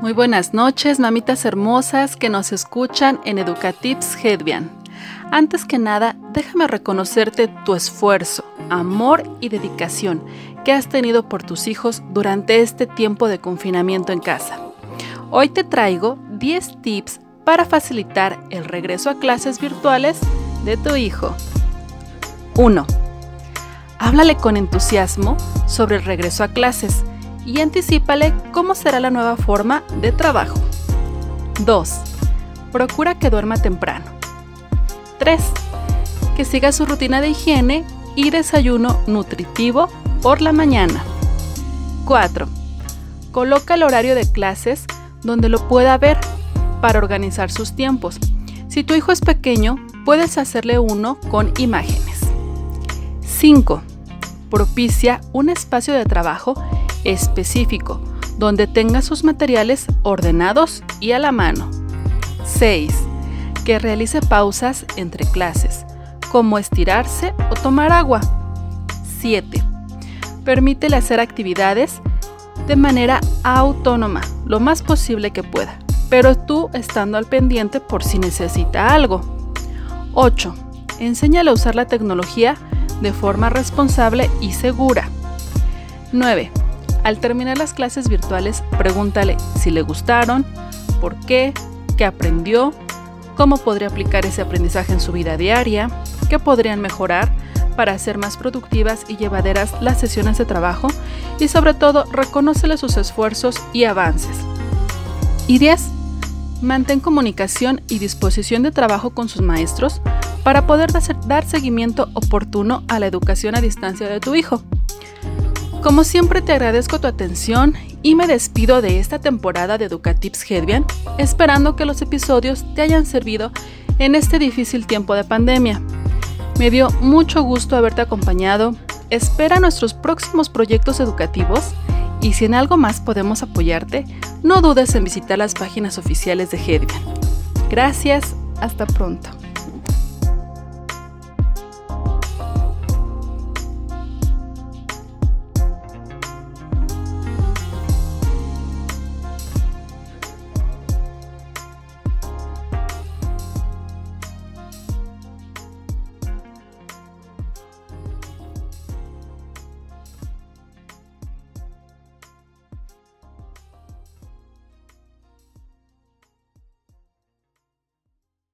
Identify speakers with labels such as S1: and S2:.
S1: Muy buenas noches, mamitas hermosas que nos escuchan en Educatips Hedvian. Antes que nada, déjame reconocerte tu esfuerzo, amor y dedicación que has tenido por tus hijos durante este tiempo de confinamiento en casa. Hoy te traigo 10 tips para facilitar el regreso a clases virtuales de tu hijo. 1. Háblale con entusiasmo sobre el regreso a clases y anticípale cómo será la nueva forma de trabajo. 2. Procura que duerma temprano. 3. Que siga su rutina de higiene y desayuno nutritivo por la mañana. 4. Coloca el horario de clases donde lo pueda ver para organizar sus tiempos. Si tu hijo es pequeño, puedes hacerle uno con imágenes. 5. Propicia un espacio de trabajo específico, donde tenga sus materiales ordenados y a la mano. 6. Que realice pausas entre clases, como estirarse o tomar agua. 7. Permítele hacer actividades de manera autónoma, lo más posible que pueda, pero tú estando al pendiente por si necesita algo. 8. Enséñale a usar la tecnología de forma responsable y segura. 9. Al terminar las clases virtuales, pregúntale si le gustaron, por qué, qué aprendió, cómo podría aplicar ese aprendizaje en su vida diaria, qué podrían mejorar para hacer más productivas y llevaderas las sesiones de trabajo y sobre todo reconócele sus esfuerzos y avances. Y 10. Mantén comunicación y disposición de trabajo con sus maestros para poder dar seguimiento oportuno a la educación a distancia de tu hijo. Como siempre te agradezco tu atención y me despido de esta temporada de Educatips Hedvian, esperando que los episodios te hayan servido en este difícil tiempo de pandemia. Me dio mucho gusto haberte acompañado. Espera nuestros próximos proyectos educativos y si en algo más podemos apoyarte, no dudes en visitar las páginas oficiales de Hedvian. Gracias, hasta pronto.